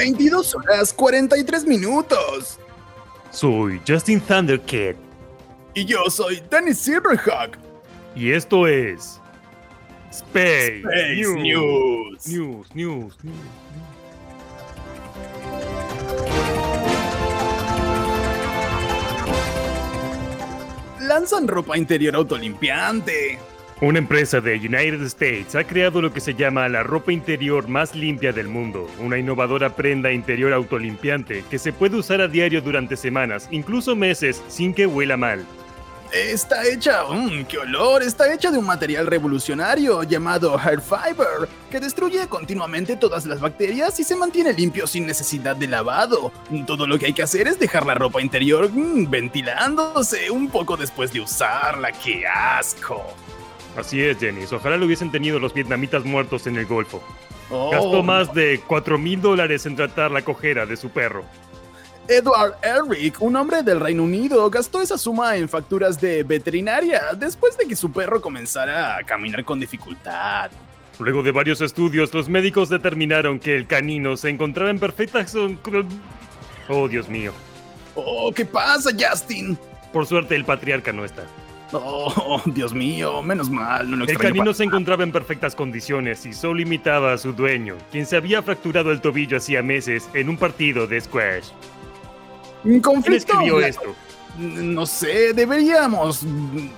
22 horas 43 minutos. Soy Justin Thundercat. Y yo soy Danny Silverhawk. Y esto es. Space, Space News. News. News, news, news. Lanzan ropa interior autolimpiante. Una empresa de United States ha creado lo que se llama la ropa interior más limpia del mundo, una innovadora prenda interior autolimpiante que se puede usar a diario durante semanas, incluso meses, sin que huela mal. Está hecha, mmm, qué olor, está hecha de un material revolucionario llamado Hair Fiber, que destruye continuamente todas las bacterias y se mantiene limpio sin necesidad de lavado. Todo lo que hay que hacer es dejar la ropa interior mm, ventilándose un poco después de usarla, qué asco. Así es, Jennings. Ojalá lo hubiesen tenido los vietnamitas muertos en el Golfo. Oh, Gastó más de 4 mil dólares en tratar la cojera de su perro. Edward Elric, un hombre del Reino Unido, gastó esa suma en facturas de veterinaria después de que su perro comenzara a caminar con dificultad. Luego de varios estudios, los médicos determinaron que el canino se encontraba en perfecta... Oh, Dios mío. Oh, ¿qué pasa, Justin? Por suerte, el patriarca no está. Oh, Dios mío, menos mal, no lo El canino se encontraba en perfectas condiciones y solo imitaba a su dueño, quien se había fracturado el tobillo hacía meses en un partido de squash. ¿Quién Conflicto. escribió esto? No sé, deberíamos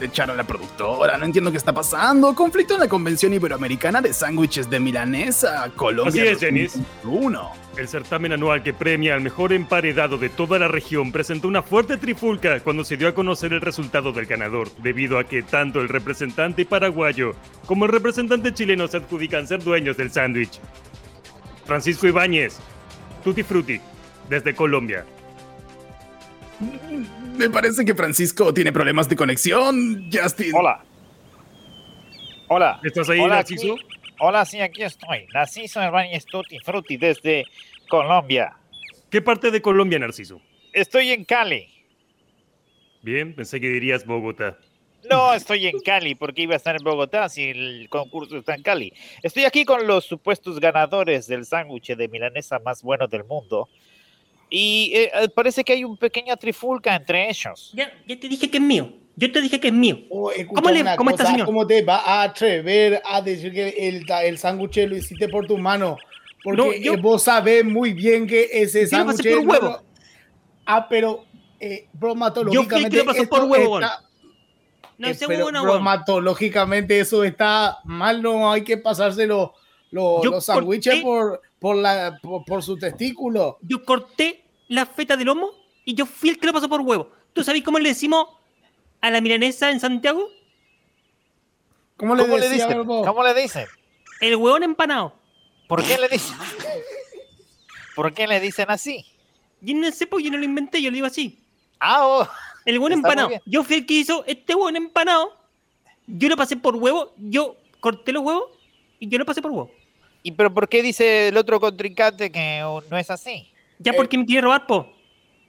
echar a la productora, no entiendo qué está pasando. Conflicto en la Convención Iberoamericana de Sándwiches de Milanesa, Colombia. Así es, Denis. 2021. El certamen anual que premia al mejor emparedado de toda la región presentó una fuerte trifulca cuando se dio a conocer el resultado del ganador, debido a que tanto el representante paraguayo como el representante chileno se adjudican ser dueños del sándwich. Francisco Ibáñez, Tutti Frutti, desde Colombia. Me parece que Francisco tiene problemas de conexión, Justin. Hola. Hola. ¿Estás ahí, Hola, Narciso? aquí- Hola, sí, aquí estoy. Narciso Hernández Tutti Frutti desde Colombia. ¿Qué parte de Colombia, Narciso? Estoy en Cali. Bien, pensé que dirías Bogotá. No estoy en Cali porque iba a estar en Bogotá si el concurso está en Cali. Estoy aquí con los supuestos ganadores del sándwich de milanesa más bueno del mundo. Y eh, eh, parece que hay un pequeña trifulca entre ellos. Ya, ya te dije que es mío. Yo te dije que es mío. Oh, ¿Cómo le- una cómo está, cosa, señor? ¿Cómo te va a atrever a decir que el, el sándwich lo hiciste por tu mano? Porque No, yo- eh, vos sabés muy bien que ese Yo sándwich... por huevo. no- Ah, pero eh, Yo bromatológicamente... fui el que por huevo, está- No eh, pero huevón. bromatológicamente eso está mal, no hay que pasárselo lo- Yo los sándwiches por, por, la, por, por su testículo. Yo corté la feta de lomo y yo fui el que lo pasó por huevo. ¿Tú sabes cómo le decimos a la milanesa en Santiago? ¿Cómo le ¿Cómo le dicen? ¿Cómo le dicen? El huevón empanado. ¿Por qué le dicen? ¿Por qué le dicen así? Yo no sé, pues yo no lo inventé, yo lo digo así. Ah, oh, El huevón empanado. Yo fui el que hizo este huevón empanado. Yo lo pasé por huevo, yo corté los huevos y yo lo pasé por huevo. ¿y pero por qué dice el otro contrincante que no es así? Ya Eh, porque me quiere robar, po.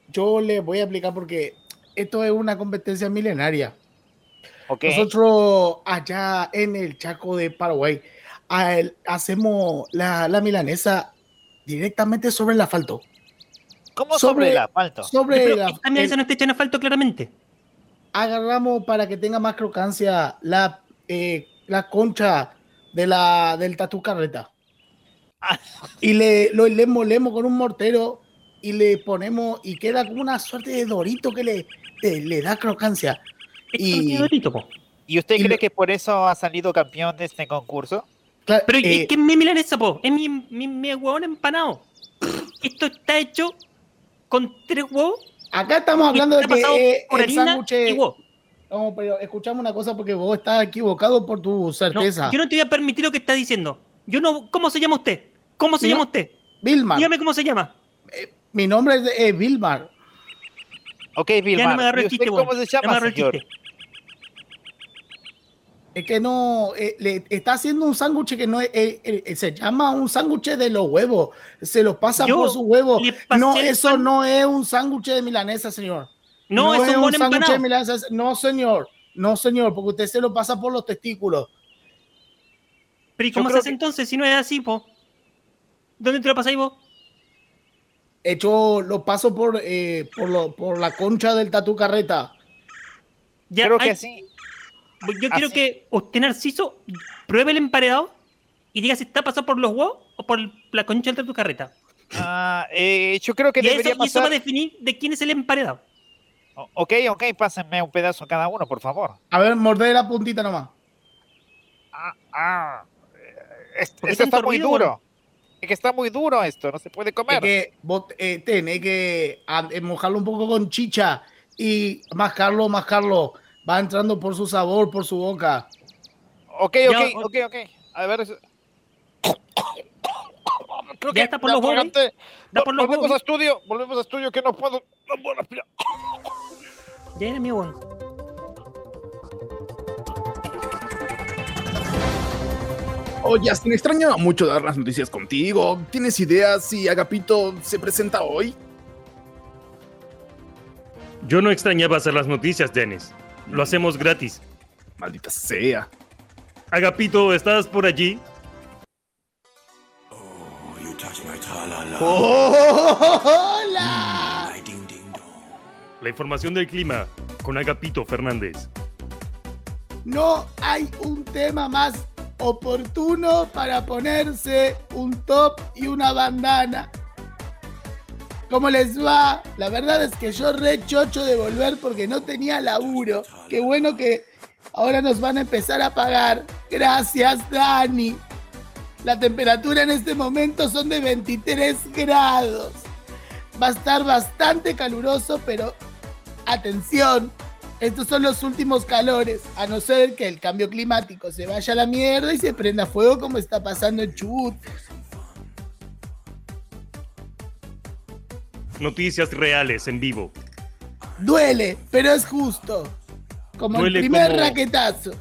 Yo le voy a explicar porque esto es una competencia milenaria. Nosotros allá en el Chaco de Paraguay el- hacemos la, la milanesa directamente sobre el asfalto. ¿Cómo sobre, sobre- el asfalto? Sobre la- esta milanesa el- no está hecha en asfalto, claramente. agarramos para que tenga más crocancia la, eh, la concha de la, del tatu carreta. Ah. Y le, lo, le molemos con un mortero y le ponemos y queda como una suerte de dorito que le, le, le da crocancia. Y- no dorito, po. ¿Y usted y cree lo- que por eso ha salido campeón de este concurso? Cla- Pero eh, es que es mi milanesa, po. Es mi, mi, mi huevón empanado. Esto está hecho con tres huevos acá estamos hablando de que eh, por el sándwich. No, pero escuchame una cosa porque vos estás equivocado por tu No, certeza. yo no te voy a permitir lo que está diciendo. Yo no. ¿Cómo se llama usted? ¿Cómo se No. llama usted? Vilmar, Dígame cómo se llama. Mi nombre es eh, Vilmar. Ok, Ya Vilmar. no me agarré ¿y el usted chiste, cómo se llama, señor? Es que no, eh, le está haciendo un sándwich que no es, eh, eh, se llama un sándwich de los huevos. Se los pasa Yo por su huevo. le pasé No, eso pan- no es un sándwich de milanesa, señor. No, es un sándwich de milanesa. No, señor. No, señor, porque usted se lo pasa por los testículos. Pero ¿y cómo se hace que- entonces si no es así, po? ¿Dónde te lo pasáis vos? Hecho lo paso por, eh, por, lo- por la concha del tatu carreta. Ya, Creo hay- que sí. Yo quiero que usted, Narciso, pruebe el emparedado y diga si está pasado por los huevos o por la concha de tu carreta. Ah, eh, yo creo que Y eso, debería y eso va a pasar. definir de quién es el emparedado. O- Ok, ok, pásenme un pedazo cada uno, por favor. A ver, morder la puntita nomás. Ah, ah. eh, es- ¿Por qué Esto tanto está muy duro. Es que está muy duro esto, no se puede Es comer. que vos, eh, tenés que ah, eh, mojarlo un poco con chicha y mascarlo, mascarlo. Va entrando por su sabor, por su boca. Ok, ok, o- ok, ok. A ver. es- Creo Ya está por los por los volvemos a estudio, volvemos a estudio que no puedo. No puedo respirar. Ya era mi weón. Oye, Justin, extrañaba mucho dar las noticias contigo. ¿Tienes ideas si Agapito se presenta hoy? Yo no extrañaba hacer las noticias, Dennis. Lo hacemos gratis. Maldita sea. Agapito, ¿estás por allí? You touch my. ¡Hola! Ding ding dong. La información del clima con Agapito Fernández. No hay un tema más oportuno para ponerse un top y una bandana. ¿Cómo les va? La verdad es que yo re chocho de volver porque no tenía laburo. Qué bueno que ahora nos van a empezar a pagar. Gracias, Dani. La temperatura en este momento son de 23 grados. Va a estar bastante caluroso, pero atención, estos son los últimos calores, a no ser que el cambio climático se vaya a la mierda y se prenda fuego como está pasando en Chubut. Noticias reales en vivo. Duele, pero es justo. Como Duele el primer como- raquetazo.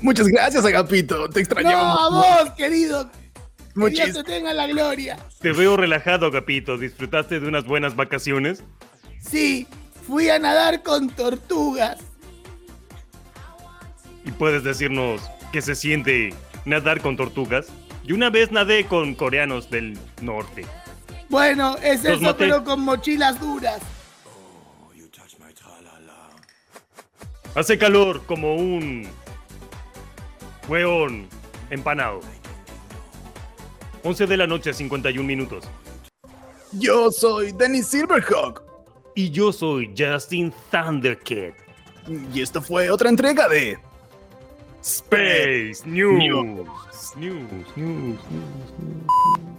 Muchas gracias, Agapito. Te No, extrañaba a vos, querido. Que Dios muchis- te tenga la gloria. Te veo relajado, Agapito. ¿Disfrutaste de unas buenas vacaciones? Sí, fui a nadar con tortugas. ¿Y puedes decirnos qué se siente nadar con tortugas? Yo una vez nadé con coreanos del norte. Bueno, es Los eso, pero con mochilas duras. Oh, you touch my. Hace calor como un hueón empanado. 11 de la noche, 51 minutos. Yo soy Dennis Silverhawk. Y yo soy Justin Thundercat. Y esto fue otra entrega de Space. News. News, news, news, news.